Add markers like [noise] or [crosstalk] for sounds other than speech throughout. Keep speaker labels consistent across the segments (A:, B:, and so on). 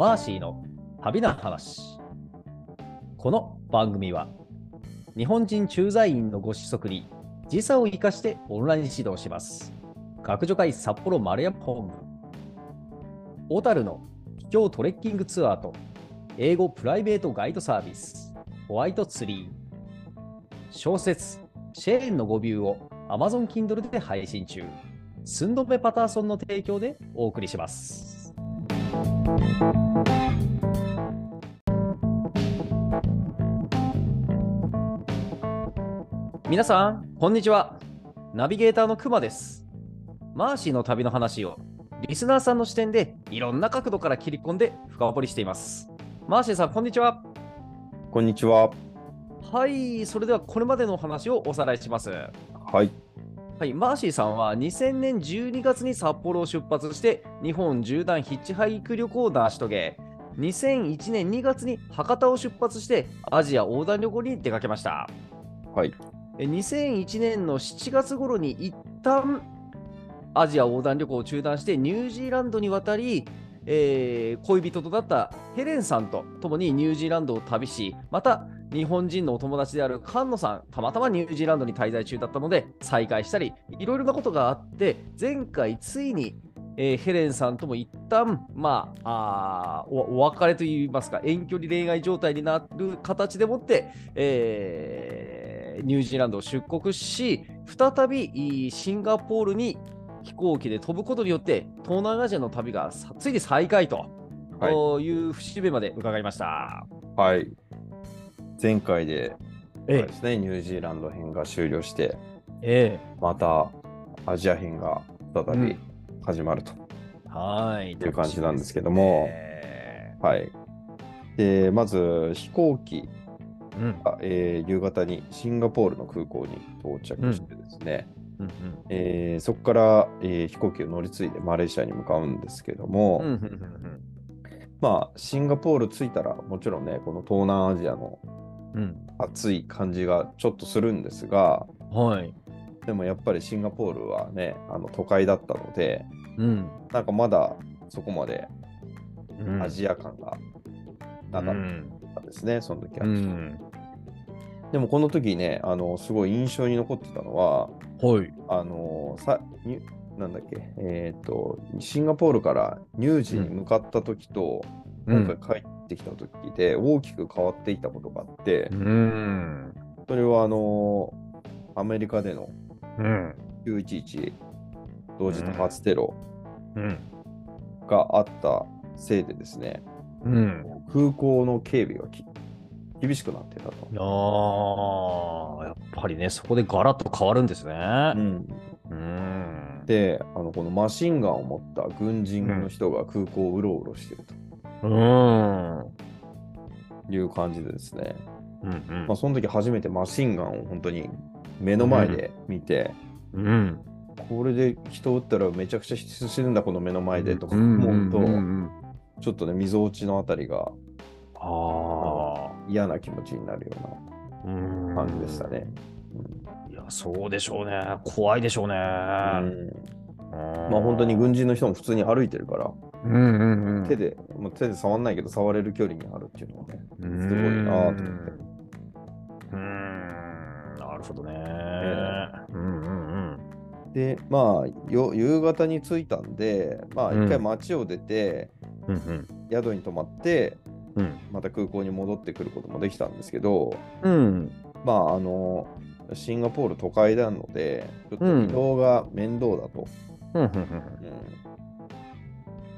A: マーシーの旅な話。この番組は日本人駐在員のご子息に時差を生かしてオンライン指導します。学助会札幌丸山本部。小樽の秘境トレッキングツアーと英語プライベートガイドサービスホワイトツリー。小説シェーンの語ビューを Amazon Kindle で配信中。スンドメパターソンの提供でお送りします。皆さん、こんにちは。ナビゲーターのくまです。マーシーの旅の話をリスナーさんの視点でいろんな角度から切り込んで深掘りしています。マーシーさん、こんにちは。
B: こんにちは。
A: はい、それではこれまでのお話をおさらいします。
B: はい。
A: はい、マーシーさんは2000年12月に札幌を出発して日本縦断ヒッチハイク旅行を成し遂げ2001年2月に博多を出発してアジア横断旅行に出かけました
B: はい。
A: え2001年の7月頃に一旦アジア横断旅行を中断してニュージーランドに渡り、えー恋人となったヘレンさんと共にニュージーランドを旅しまた日本人のお友達である菅野さんたまたまニュージーランドに滞在中だったので再会したりいろいろなことがあって前回ついに、えーヘレンさんとも一旦まああーおお別れといいますか遠距離恋愛状態になる形でもって、えーニュージーランドを出国し再びシンガポールに飛行機で飛ぶことによって東南アジアの旅がさついに再開と、
B: はい
A: という節目まで伺いました。
B: はい。前回で、ですね、ニュージーランド編が終了して、
A: え
B: またアジア編が再び始まると。
A: はい。
B: いう感じなんですけども、
A: え
B: はい。で、まず飛行機
A: ーうん。
B: が、えー夕方にシンガポールの空港に到着してですね、
A: うん。
B: えーそこから、えー飛行機を乗り継いでマレーシアに向かうんですけども、
A: うんうんうん。
B: まあ、シンガポール着いたら、もちろんね、この東南アジアの
A: うん
B: 暑い感じがちょっとするんですが、
A: うんはい。
B: でもやっぱりシンガポールはね、あの都会だったので、
A: うん
B: なんかまだそこまで
A: うん
B: アジア感がなか
A: うん
B: ったですね、その時は。
A: うん
B: でもこの時ね、あのすごい印象に残ってたのは、
A: はい。
B: あのさになんだっけ、えっ、と、シンガポールからニュージーに向かった時と、
A: うん
B: 今回帰ってきた時で大きく変わっていたことがあって、
A: うん。
B: それはあのアメリカでの
A: うん。
B: 911同時多発テロ
A: うん。
B: があったせいでですね、
A: うん。
B: 空港の警備がき厳しくなってたと。
A: ああ、やっぱりね、そこでガラッと変わるんですね。
B: うん
A: うん。
B: であの、このマシンガンを持った軍人の人が空港をうろうろしている
A: うん。うん
B: という感じでですね、
A: うん
B: まあ、その時初めてマシンガンを本当に目の前で見て、
A: うん。
B: これで人を撃ったらめちゃくちゃ人死ぬんだ、この目の前でとか
A: うん
B: 思うと、
A: んんん
B: ちょっとね、みぞおちのあたりが
A: あ
B: 嫌な気持ちになるよ
A: あ。う
B: うんな感じでしたね。
A: いや、そうでしょうね。怖いでしょうね。
B: うん
A: ま
B: まあ本当に軍人の人も普通に歩いてるから、
A: うんうんうん。
B: 手で、まあ、手で触んないけど触れる距離にあるっていうのはね、
A: す
B: すごいなと思って。
A: うーん、なるほどね。
B: え
A: うんうんうん。
B: で、まあよ、夕方に着いたんで、まあ
A: うん。
B: 一回街を出て、
A: うんうん。
B: 宿に泊まって、
A: うん。
B: また空港に戻ってくることもできたんですけど、
A: うん。
B: まああの、シンガポール都会なので、ちょっと
A: うん。
B: 移動が面倒だと、
A: うんうん。
B: うん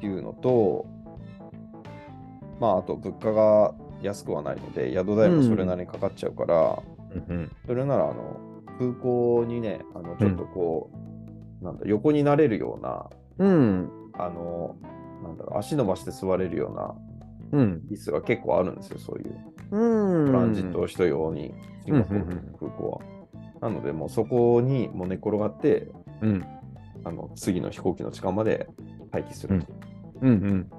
B: いうのと、まああと物価が安くはないので、宿代もそれなりにかかっちゃうから、
A: うんうん。
B: それならあの空港にね、あのちょっとこう、なんだ横になれるような、
A: うん。
B: あの、なんだろう、足伸ばして座れるような
A: うん。
B: 椅子が結構あるんですよ、そういう。
A: うん。
B: トランジット人用に、シンガポールの空港は。なので、もうそこにもう寝転がって、
A: うん。
B: あの次の飛行機の時間まで待機する
A: うんうん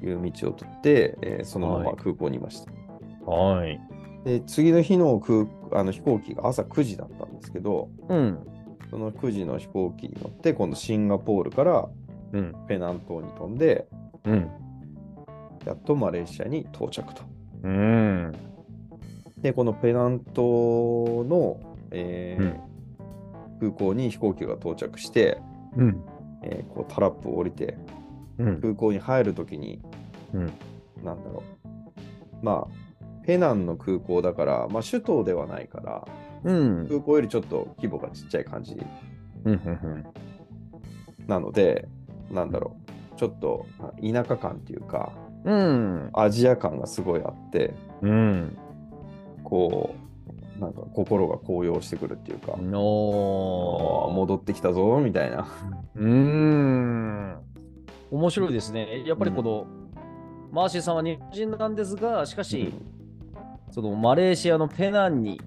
B: という道を取って、えーそのまま
A: はい
B: 空港にいました。
A: はい
B: で、次の日の空あの飛行機が朝9時だったんですけど、
A: うん
B: その9時の飛行機に乗って、今度シンガポールから
A: うん
B: ペナン島に飛んで、
A: うん
B: やっとマレーシアに到着と。
A: うん。
B: で、このペナントの、えー空港に飛行機が到着して、
A: うん。
B: えーこうタラップを降りて、
A: うん。
B: 空港に入るときに、
A: うん。
B: なんだろう。まあ、ペナンの空港だから、まあ、首都ではないから、
A: うん。
B: 空港よりちょっと規模がちっちゃい感じ
A: うん。
B: なので、なんだろう。ちょっとあ田舎感っていうか、
A: うん。
B: アジア感がすごいあって、
A: うん。
B: こう、なんか心が高揚してくるっていうか。戻ってきたぞみたいな。
A: うーん。面白いですね。やっぱりこの、マーシーさんは日本人なんですが、しかし、そのマレーシアのペナンに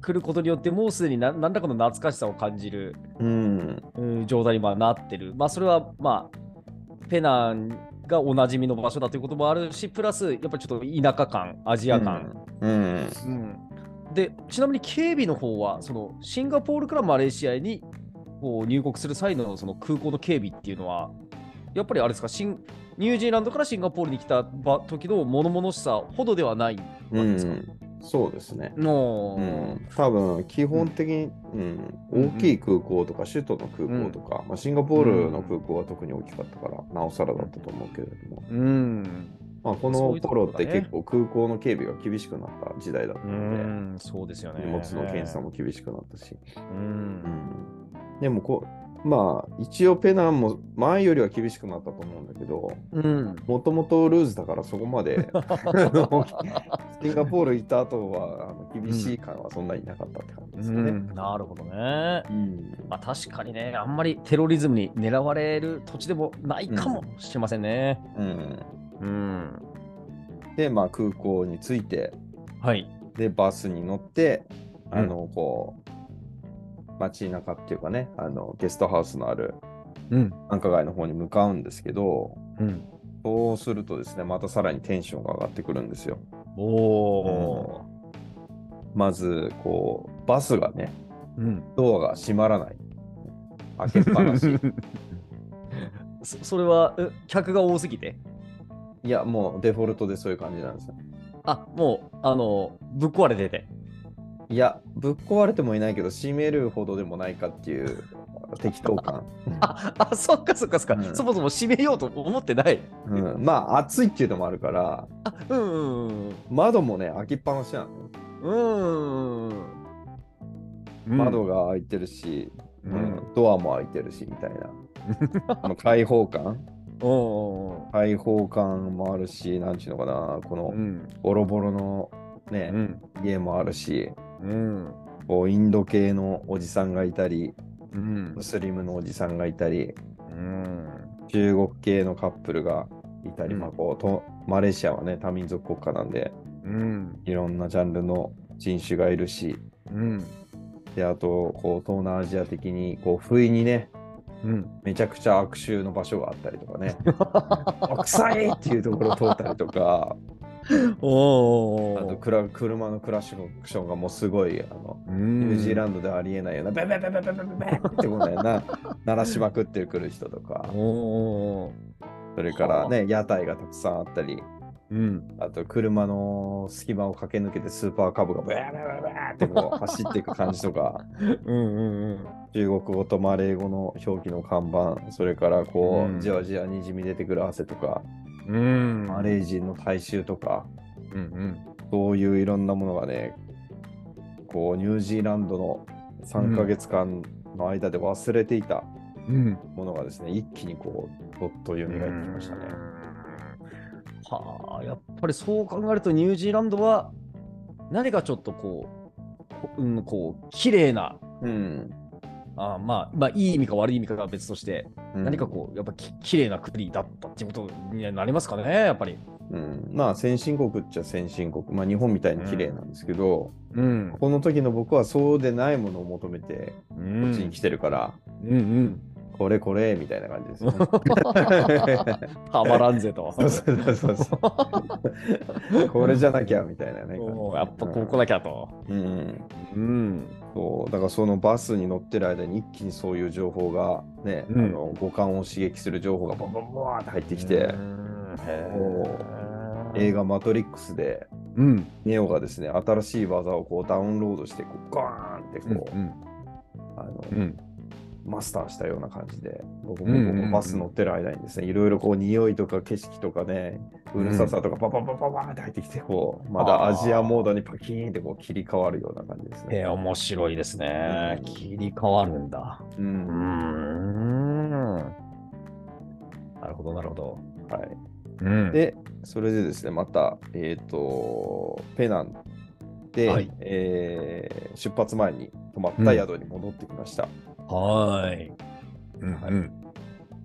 A: 来ることによって、もうすでに何何らかの懐かしさを感じる、
B: うん。
A: うん状態にまあなってる。まあ、それは、まあ、ペナンがおなじみの場所だということもあるし、プラス、やっぱりちょっと田舎感、アジア感。
B: うん。
A: うんで、ちなみに警備の方は、そのシンガポールからマレーシアにこう入国する際のその空港の警備っていうのは、やっぱりあれですか、シンニュージーランドからシンガポールに来たば時の物々しさほどではないわけですか、
B: そうですね。
A: の
B: うん、多分基本的に、うん。
A: うん
B: 大きい空港とか首都の空港とか、まあ、シンガポールの空港は特に大きかったから、なおさらだったと思うけれども、
A: うん。
B: まあ、この頃って結構空港の警備が厳しくなった時代だった
A: う
B: ので、
A: ん、そうですよね。
B: 荷物の検査も厳しくなったし、
A: う。
B: うんん、でもこうまあ一応ペナンも前よりは厳しくなったと思うんだけど
A: うん。
B: もともとルーズだからそこまで [laughs] シンガポール行った後はあの厳しい感はそんなになかったって感じですかね。
A: うんなるほどね。
B: うん
A: まあ確かにね、あんまりテロリズムに狙われる土地でもないかもしれませんね。
B: うん
A: うん。
B: で、まあ、空港に着いて、
A: はい。
B: で、バスに乗って、
A: うん
B: あの、こう、街中っていうかね、あの、ゲストハウスのある
A: うん。
B: 繁華街の方に向かうんですけど、
A: うん。
B: そうするとですね、またさらにテンションが上がってくるんですよ。
A: おお。
B: まず、こう、バスがね、
A: うん。
B: ドアが閉まらない。開けっぱなし。[laughs]
A: そそれはえ客が多すぎて？
B: いや、もうデフォルトでそういう感じなんですよ。
A: あもうあのぶっ壊れてて
B: いや、ぶっ壊れてもいないけど、閉めるほどでもないかっていう適当感。[laughs]
A: ああそっかそっかそっか、
B: うん。
A: そもそも閉めようと思ってない。
B: うん、まあ、暑いっていうのもあるから、
A: あうんうんうん
B: 窓もね、開きっぱなしなの。
A: うん。うん。
B: 窓が開いてるし、
A: う
B: うん。んドアも開いてるしみたいな。[laughs] あの開放感。
A: お
B: 開放感もあるし、なんちゅうのかな、この
A: うん。
B: ボロボロのね、
A: うん。
B: 家もあるし、
A: うん。
B: こうインド系のおじさんがいたり、
A: うん。
B: ムスリムのおじさんがいたり、
A: うん。
B: 中国系のカップルがいたり、
A: うん。
B: まあこうとマレーシアはね、多民族国家なんで、
A: うん。
B: いろんなジャンルの人種がいるし、
A: うん。
B: で、あと、こう、東南アジア的に、こう、不意にね、
A: うん。
B: めちゃくちゃ悪臭の場所があったりとかね、[laughs] あ臭いっていうところを通ったりとか、
A: お
B: あとクラ車のクラッシュアクションがもうすごいあの
A: ニ
B: ュージーラ
A: ン
B: ドでありえないようなベベベベベベベってこないな鳴らしまくってくる人とか
A: お
B: それからね屋台がたくさんあったり、
A: うん、
B: あと車の隙間を駆け抜けてスーパーカブがベベベベってこう走っていく感じとか
A: うんうん、うん、
B: 中国語とマレー語の表記の看板それからこう、
A: うん、
B: じわじわにじみ出てくる汗とか。
A: うん
B: マレー人の大衆とか、
A: うんうん
B: そういういろんなものがね、こう、ニュージーランドの3ヶ月間の間で忘れていた
A: うん
B: ものがですね、一気にこう、どっと蘇ってきましたね。
A: はあ、やっぱりそう考えるとニュージーランドは何かちょっとこう、こうん、こう、綺麗な、
B: うん。
A: あまあ、まあ、いい意味か悪い意味かは別として、
B: うん
A: 何かこう、やっぱき綺麗な国だったっていうことになりますかね、やっぱり。
B: うん、まあ先進国っちゃ先進国、まあ日本みたいに綺麗なんですけど、
A: うん。
B: この時の僕はそうでないものを求めて
A: う
B: こ
A: ん
B: っちに来てるから、
A: うんうん。
B: これこれみたいな感じですよね。[laughs]
A: たまらんぜと。
B: そうそうそうそう。これじゃなきゃみたいなね。
A: やっぱここなきゃと。
B: うん。
A: うん。
B: そうだからそのバスに乗ってる間に一気にそういう情報がね、
A: うん
B: あの五感を刺激する情報がボンボンボンって入ってきて、
A: うんへ
B: 映画マトリックスで、
A: うん。
B: ネオがですね、新しい技をこうダウンロードして、こうガーンってこう、
A: うん。
B: あの
A: うん。
B: マスターしたような感じで、僕
A: うんうんうん
B: もバス乗ってる間にですね、いろいろこう匂いとか景色とかね、うるささとかパパパパパって入ってきて、こう、まだアジアモードにパキーンってこう切り替わるような感じです
A: えー、
B: ね。
A: 面白いですね。
B: うん
A: 切り替わるんだ。
B: う。
A: うんん。なるほど、なるほど。
B: はい。
A: うん。
B: で、それでですね、また、えっ、と、ペナンで、
A: はい
B: えー出発前に泊まった宿に戻ってきました。
A: はーい。うん
B: はい
A: うん。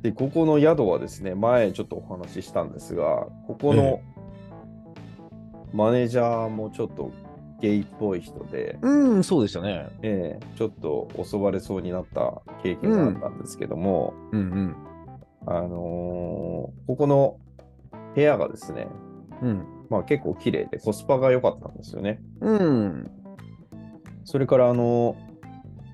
B: で、ここの宿はですね、前ちょっとお話ししたんですが、ここの
A: え
B: マネージャーもちょっとゲイっぽい人で、
A: うん、そうでしたね。
B: えーちょっと襲われそうになった経験があったんですけども、
A: うんうん。
B: あのーここの部屋がですね、
A: うん。
B: まあ結構綺麗でコスパが良かったんですよね。
A: うん。
B: それから、あの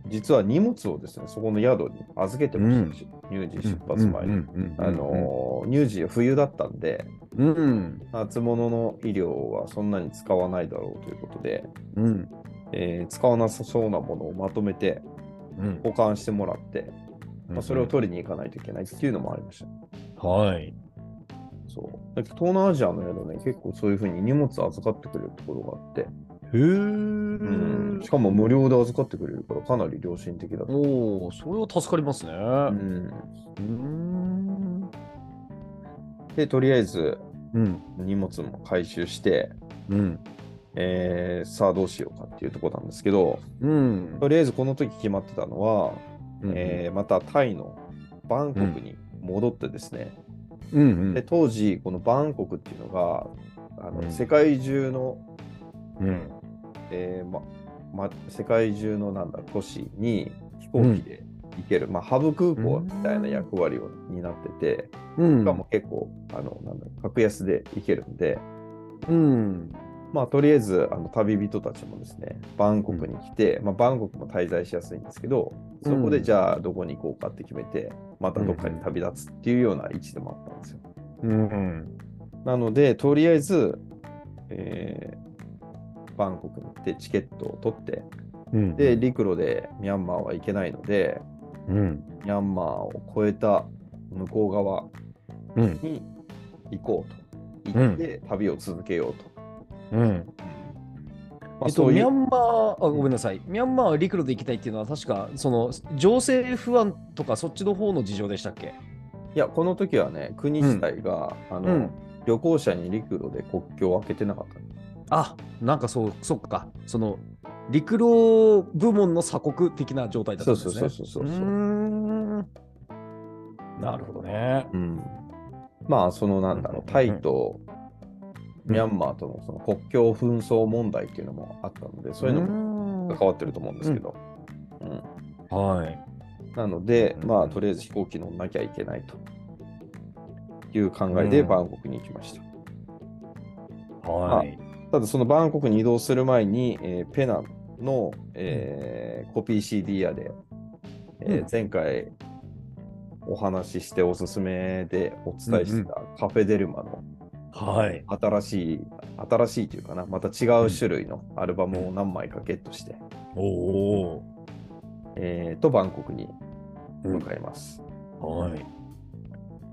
B: 実は荷物をですね、そこの宿に預けてましたし、乳児出発前に。あの乳児は冬だったんで、
A: うん。
B: 夏物の医療はそんなに使わないだろうということで、
A: うん。
B: えー使わなさそうなものをまとめて
A: うん。
B: 保管してもらって、まあ、それを取りに行かないといけないっていうのもありました。
A: はい。
B: そう。東南アジアの宿ね、結構そういうふうに荷物預かってくれるところがあって、
A: へえ。
B: うんしかも無料で預かってくれるからかなり良心的だと。
A: おお、それは助かりますね。
B: う
A: うん。
B: ん、で、とりあえず
A: うん。
B: 荷物も回収して、
A: うん。
B: えーさあどうしようかっていうところなんですけど、
A: うん。
B: とりあえずこの時決まってたのは、
A: うん
B: えーまたタイのバンコクに戻ってですね、
A: うんうん。
B: で当時このバンコクっていうのがあの、
A: うん
B: 世界中の、
A: うん。
B: えーまま、世界中のなんだ都市に飛行機で行ける、まあ、ハブ空港みたいな役割を担ってて、
A: うん。
B: しかも結構あのなんだ格安で行けるんで、
A: うん。
B: まあ、とりあえずあの旅人たちもですねバンコクに来て、まあ、バンコクも滞在しやすいんですけどそこでじゃあどこに行こうかって決めてまたどっかに旅立つっていうような位置でもあったんですよ。
A: うん。
B: なのでとりあえず、えーバンコクに行ってチケットを取って
A: うん。
B: で陸路でミャンマーは行けないので
A: うん。
B: ミャンマーを越えた向こう側
A: うん。
B: に行こうと言って旅を続けようと。
A: うん。
B: まあ
A: えっと、ミャンマー、あ、ごめんなさい。ミャンマーは陸路で行きたいっていうのは、確か、その、情勢不安とか、そっちの方の事情でしたっけ？
B: いや、この時はね、国自体が、あの、
A: うん
B: 旅行者に陸路で国境を開けてなかったの。
A: あ、なんかそう、そっか。その、陸路部門の鎖国的な状態だったんですね。
B: そうそうそうそう
A: なるほどね。
B: うん。まあ、そのなんだろう、タイとミャンマーとのその国境紛争問題っていうのもあったので、そういうのも
A: も
B: 関わってると思うんですけど。うん
A: はい。
B: なので、
A: うん
B: まあ、とりあえず飛行機乗んなきゃいけないという考えで
A: うん
B: バンコクに行きました。
A: はい。
B: ただ、そのバンコクに移動する前に、えーペナンの、えーコピー CD 屋で、えー
A: うん
B: 前回お話ししておすすめでお伝えしてたカフェデルマの
A: はい。
B: 新しい、新しいというかな、また違う種類のアルバムを何枚かゲットして、
A: おお
B: えーと、バンコクに向かいます。
A: ー。はい。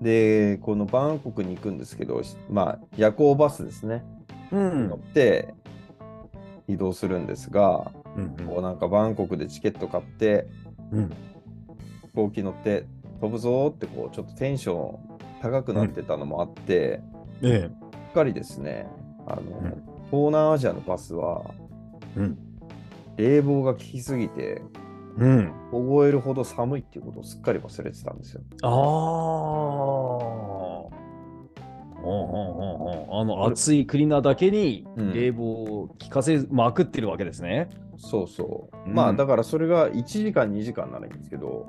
B: で、このバンコクに行くんですけど、まあ、夜行バスですね、
A: うん
B: 乗って移動するんですが、
A: うん
B: こうなんかバンコクでチケット買って、
A: うん。
B: 飛行機乗って飛ぶぞーってこうちょっとテンション高くなってたのもあって、
A: ええ。
B: しっかりですねあの、
A: ん
B: 東南アジアのバスは
A: うん。
B: 冷房が効きすぎて
A: うん。
B: 凍えるほど寒いっていうことをすっかり忘れてたんですよ。
A: ああ。あの暑い国なだけに
B: うん。
A: 冷房を効かせまくってるわけですね。
B: そうそう。
A: うん。
B: まあだからそれが1時間2時間ならいいんですけど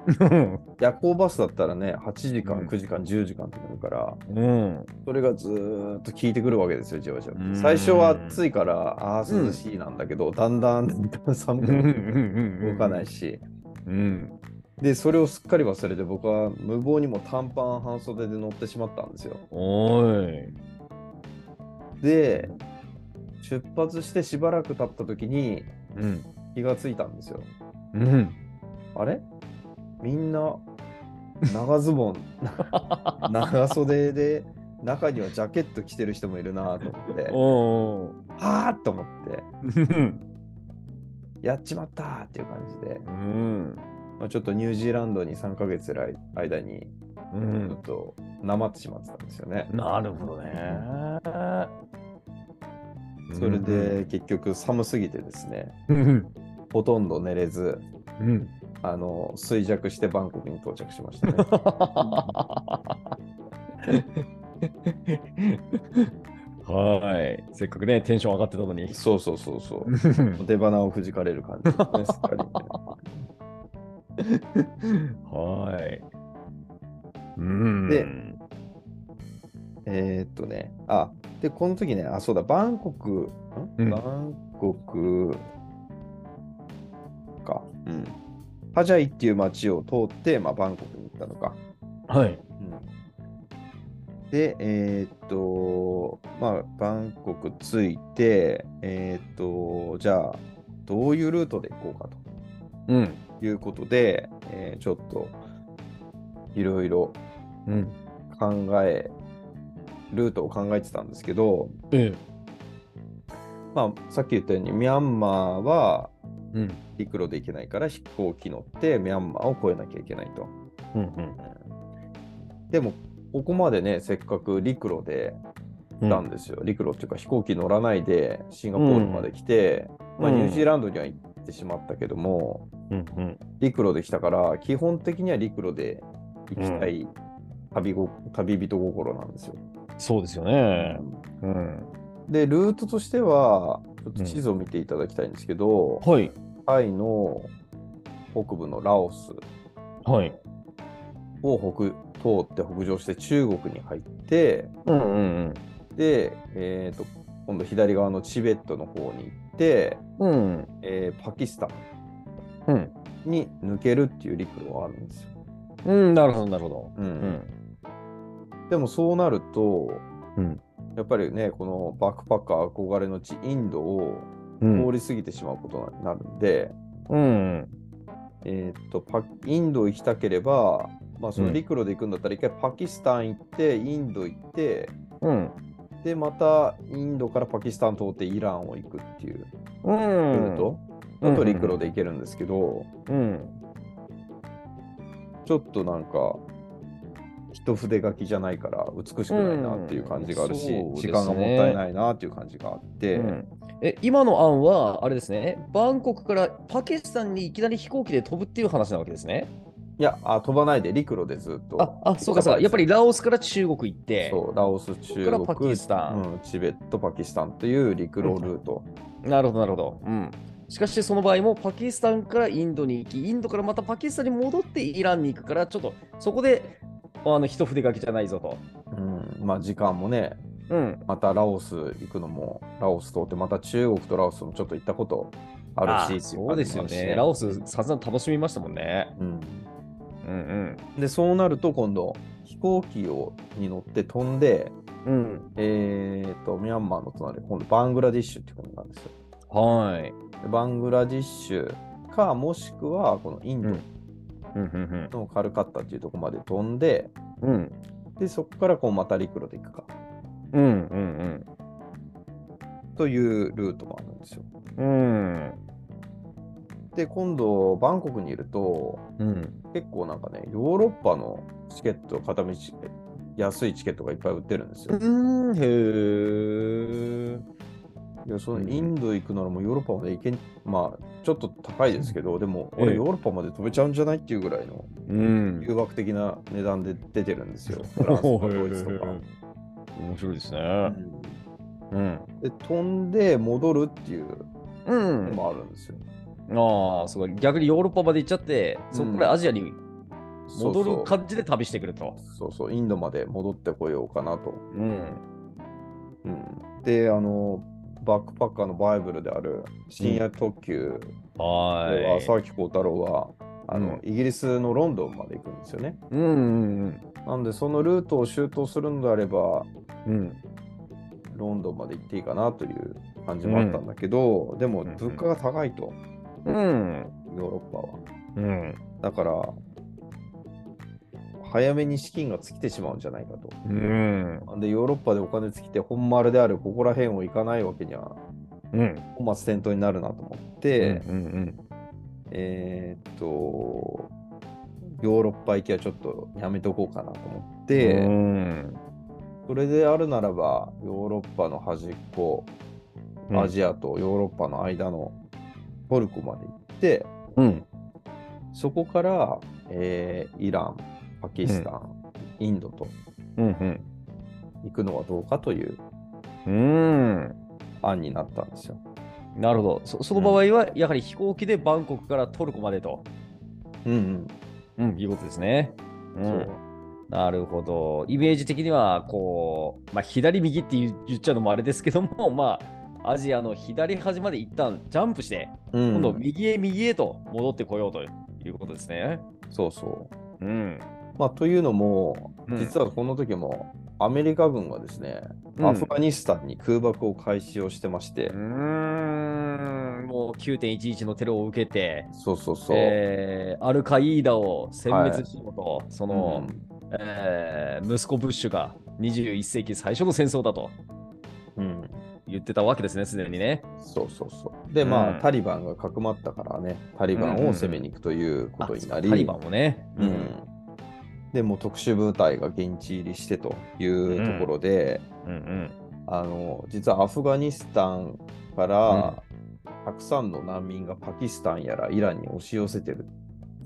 B: 夜行バスだったらね8時間
A: うん。
B: 9時間10時間ってなるから
A: うん。
B: それがずーっと効いてくるわけですよじわじわ。
A: うん。
B: 最初は暑いからああ涼しいなんだけど、だんだんだんだん寒くなって動かないし、
A: うん。
B: で、それをすっかり忘れて、僕は無謀にも短パン半袖で乗ってしまったんですよ。
A: おーい。
B: で、出発してしばらく経った時に
A: うん。
B: 気がついたんですよ。
A: うん。
B: あれ？みんな長ズボン、[laughs] 長袖で、中にはジャケット着てる人もいるなと思って、
A: お
B: はあと思って、
A: ー。
B: やっちまったーっていう感じで、
A: うん。
B: まあ、ちょっとニュージーランドに3ヶ月来間に、
A: う
B: ちょ
A: ん
B: っ。となまってしまってたんですよね。
A: なるほどね。
B: それで結局寒すぎてですね、
A: うん。
B: ほとんど寝れず、
A: うん。
B: あの衰弱してバンコクに到着しましたね。
A: はい。せっかくね、テンション上がってたのに。
B: そうそうそうそう。[laughs] 出花をくじかれる感じですね、すっかりね [laughs]
A: はい。うん。
B: でえーっとね、あ、で、この時ね、あ、そうだ、バンコク、ん？
A: うん
B: バンコクか。うん。ハジャイっていう街を通って、まあ、バンコクに行ったのか。
A: はい。
B: で、えーっと、まあ、バンコク着いて、えーっと、じゃあ、どういうルートで行こうか
A: うん。
B: ということで、えーちょっと、いろいろ
A: うん。
B: 考え、ルートを考えてたんですけど、
A: ええ。
B: まあ、さっき言ったように、ミャンマーは
A: うん。
B: 陸路で行けないから飛行機乗ってミャンマーを越えなきゃいけないと。
A: うん。
B: でも、ここまでね、せっかく陸路で
A: うん。
B: 来たんですよ。陸路っていうか飛行機乗らないでシンガポールまで来て、まあ、
A: うん
B: ニュージーランドには行ってしまったけども、
A: うん。うん。
B: 陸路で来たから、基本的には陸路で行きたい旅ご、旅人心なんですよ。
A: そうですよね。うん。
B: で、ルートとしては、ちょっと地図を見ていただきたいんですけど、
A: はい。
B: タイの北部のラオス
A: はい。
B: を北通って北上して中国に入って、
A: うんうんうん。
B: で、えー、と今度左側のチベットの方に行って、
A: うん。
B: えーパキスタン
A: うん。
B: に抜けるっていう陸路があるんですよ。
A: うん。なるほど、なるほど。
B: うん
A: うん。
B: でもそうなると、
A: うん
B: やっぱりね、このバックパッカー憧れの地、インドを
A: うん。
B: 通り過ぎてしまうことになるんで、
A: うん。
B: えー、とパインド行きたければ、まあ、その陸路で行くんだったら、一回パキスタン行って、インド行って、
A: うん。
B: で、またインドからパキスタン通ってイランを行くっていう
A: うん。
B: ルートだと陸路で行けるんですけど、
A: うん。
B: ちょっとなんか、一筆書きじゃないから美しくないなっていう感じがあるし、
A: うんね
B: 時間がもったいないなっていう感じがあって、
A: うんえ今の案は、あれですね、バンコクからパキスタンにいきなり飛行機で飛ぶっていう話なわけですね。
B: いやあ、飛ばないで陸路でずっと。
A: あ、あそうかそうか、やっぱりラオスから中国行って、
B: そう、ラオス、中国、
A: からパキスタン
B: うん、チベット、パキスタンという陸路ルート。
A: なるほど、なるほど。うん。しかし、その場合もパキスタンからインドに行き、インドからまたパキスタンに戻ってイランに行くから、ちょっとそこであの一筆書きじゃないぞと。
B: うん、まあ時間もね、
A: うん。
B: またラオス行くのも、ラオス通って、また中国とラオスもちょっと行ったことあるし
A: そうですよね。ラオス、さすがに楽しみましたもんね。
B: うん。
A: うん
B: で、そうなると今度、飛行機をに乗って飛んで、
A: うん。うん。
B: えー、と、ミャンマーの隣、今度バングラディッシュって国なんですよ。
A: はい。
B: でバングラディッシュか、もしくはこのインド
A: うんうんうん
B: のカルカッタっていうところまで飛んで、
A: うん。うん
B: で、そこからこうまた陸路で行くか
A: うんうん
B: というルートもあるんですよ。
A: うん。うん。
B: で、今度、バンコクにいると、
A: うん。
B: 結構なんかね、ヨーロッパのチケット、片道安いチケットがいっぱい売ってるんですよ。
A: うん。へえ。
B: いやその
A: うん
B: インド行くならもうヨーロッパまで行けん、まあ、ちょっと高いですけど、でも、
A: ええ
B: 俺ヨーロッパまで飛べちゃうんじゃないっていうぐらいの
A: うん。
B: 誘惑的な値段で出てるんですよ。[laughs] フランスとかドイツとか。
A: 面白いです
B: う
A: ね。
B: ん
A: うん。
B: で、飛んで戻るっていう
A: う
B: の
A: ん。
B: もあるんですよ。
A: ああ、すごい。逆にヨーロッパまで行っちゃって、そこからアジアに戻る感じで旅してくると。
B: そうそう、インドまで戻ってこようかなと。
A: うん。
B: うん、で、あの、バックパッカーのバイブルである深夜特急では、
A: は
B: 沢木耕太郎は、あの、イギリスのロンドンまで行くんですよね。
A: うんうん
B: なんで、そのルートを周到するのであれば、
A: うん。うん。
B: ロンドンまで行っていいかなという感じもあったんだけど、でも
A: うん
B: 物価が高いと、
A: うん。
B: ヨーロッパは。
A: うん。
B: だから、早めに資金が尽きてしまうんじゃないかと。
A: うん。
B: で、ヨーロッパでお金尽きて本丸であるここら辺を行かないわけには
A: うん。
B: 本末転倒になるなと思って、
A: うんうん
B: えーっと、ヨーロッパ行きはちょっとやめとこうかなと思っ
A: う
B: て、
A: ん。
B: それであるならば、ヨーロッパの端っこ、アジアとヨーロッパの間のトルコまで行って、
A: うん。
B: そこから、えーイラン、パキスタン、インドと
A: うんうん。
B: 行くのはどうかという
A: うん。
B: 案になったんですよ。
A: なるほど。そその場合は、やはり飛行機でバンコクからトルコまでと、
B: うんうん。
A: うん、いうことですね。う
B: そ
A: ん
B: う。
A: なるほど。イメージ的には、こう、まあ、左右って言っちゃうのもあれですけども、[laughs] まあ、アジアの左端まで一旦ジャンプして、
B: うん
A: 今度右へ右へと戻ってこようということですね。
B: そうそう。
A: うん。
B: まあ、というのも、
A: うん。
B: 実はこの時もアメリカ軍はですね、
A: うん。
B: アフガニスタンに空爆を開始をしてまして、
A: うーん、もう9.11のテロを受けて、
B: そうそうそう。
A: えーアルカイーダを殲滅しようと、その、
B: うん。
A: えー息子ブッシュが21世紀最初の戦争だと
B: うん。
A: 言ってたわけですね、すでにね。
B: そうそうそう。で、まあ、
A: うん。
B: タリバンがかくまったからね、タリバンを攻めに行くということになり、
A: あタリバンもね。
B: うん。でもう特殊部隊が現地入りしてというところで、
A: うんうん
B: あの実はアフガニスタンから、たくさんの難民がパキスタンやらイランに押し寄せてる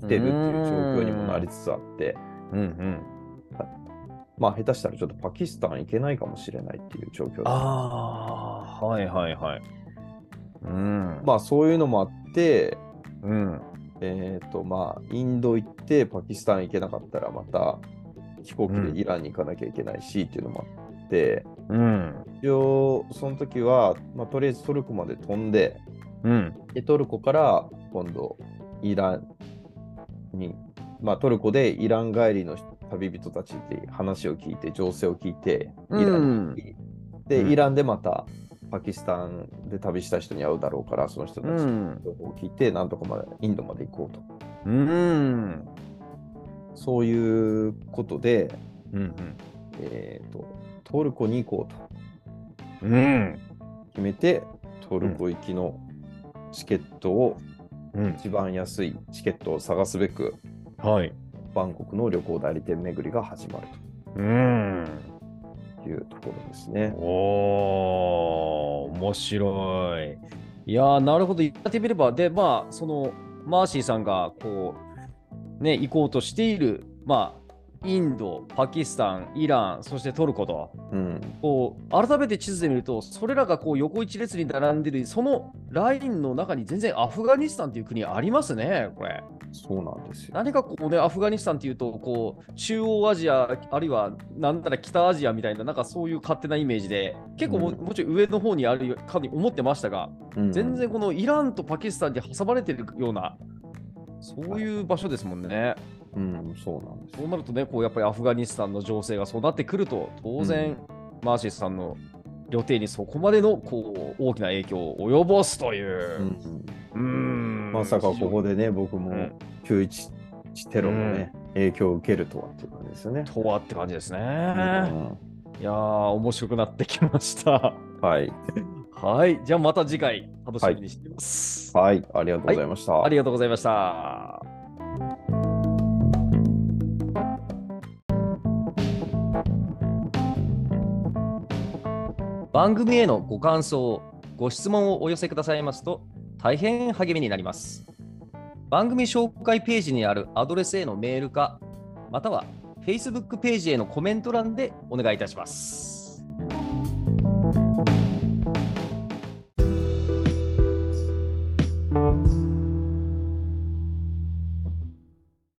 B: 来てるっていう状況にもなりつつあって、
A: うんうん。
B: まあ下手したらちょっとパキスタン行けないかもしれないっていう状況だ
A: ああ、はいはいはい。うん。
B: まあそういうのもあって、
A: うん。
B: えっ、とまあインド行ってパキスタン行けなかったらまた飛行機でイランに行かなきゃいけないしっていうのもあって、
A: うん。
B: 一応その時は、まあ、とりあえずトルコまで飛んで
A: うん。
B: でトルコから今度イランに、まあ、トルコでイラン帰りの旅人たちで話を聞いて情勢を聞いてイランに
A: うん
B: イランでまたパキスタンで旅した人に会うだろうからその人たちの
A: うん。
B: 情報を聞いてなんとかまでインドまで行こうと
A: うん。
B: そういうことで、
A: うん。
B: えー、とトルコに行こうと
A: うん。
B: 決めてトルコ行きのチケットを、
A: うん。
B: 一番安いチケットを探すべく
A: はい。
B: バンコクの旅行代理店巡りが始まる
A: うん。
B: ていうところですね。
A: おー、面白い。いや、なるほど、言ってみれば、で、まあ、その、マーシーさんが、こう、ね、行こうとしている、まあ、インド、パキスタン、イラン、そしてトルコと、
B: うん、
A: こう、改めて地図で見ると、それらがこう横一列に並んでる、そのラインの中に全然アフガニスタンという国ありますね、これ。
B: そうなんですよ。
A: 何かこうね、アフガニスタンっていうと、こう、中央アジア、あるいは、なんだら北アジアみたいな、なんかそういう勝手なイメージで、結構も,、
B: うん
A: もうちょい上の方にあるかに思ってましたが、
B: うん
A: 全然このイランとパキスタンに挟まれてるような、そういう場所ですもんね。
B: うん、そうなんです
A: そうなるとね、こうやっぱりアフガニスタンの情勢がそうなってくると、当然、
B: うん
A: マーシーさんの予定にそこまでのこう大きな影響を及ぼすというう。
B: ん
A: うーん
B: まさかここでね、僕も
A: うん
B: 911テロのね、影響を受けるとはっていう感じですよね。
A: とはって感じですね。
B: うん
A: いやー、面白くなってきました。
B: はい。
A: はい。じゃあまた次回、楽しみにしています。
B: はい、ありがとうございました。
A: ありがとうございました。番組へのご感想、ご質問をお寄せくださいますと大変励みになります。番組紹介ページにあるアドレスへのメールか、または Facebook ページへのコメント欄でお願いいたします。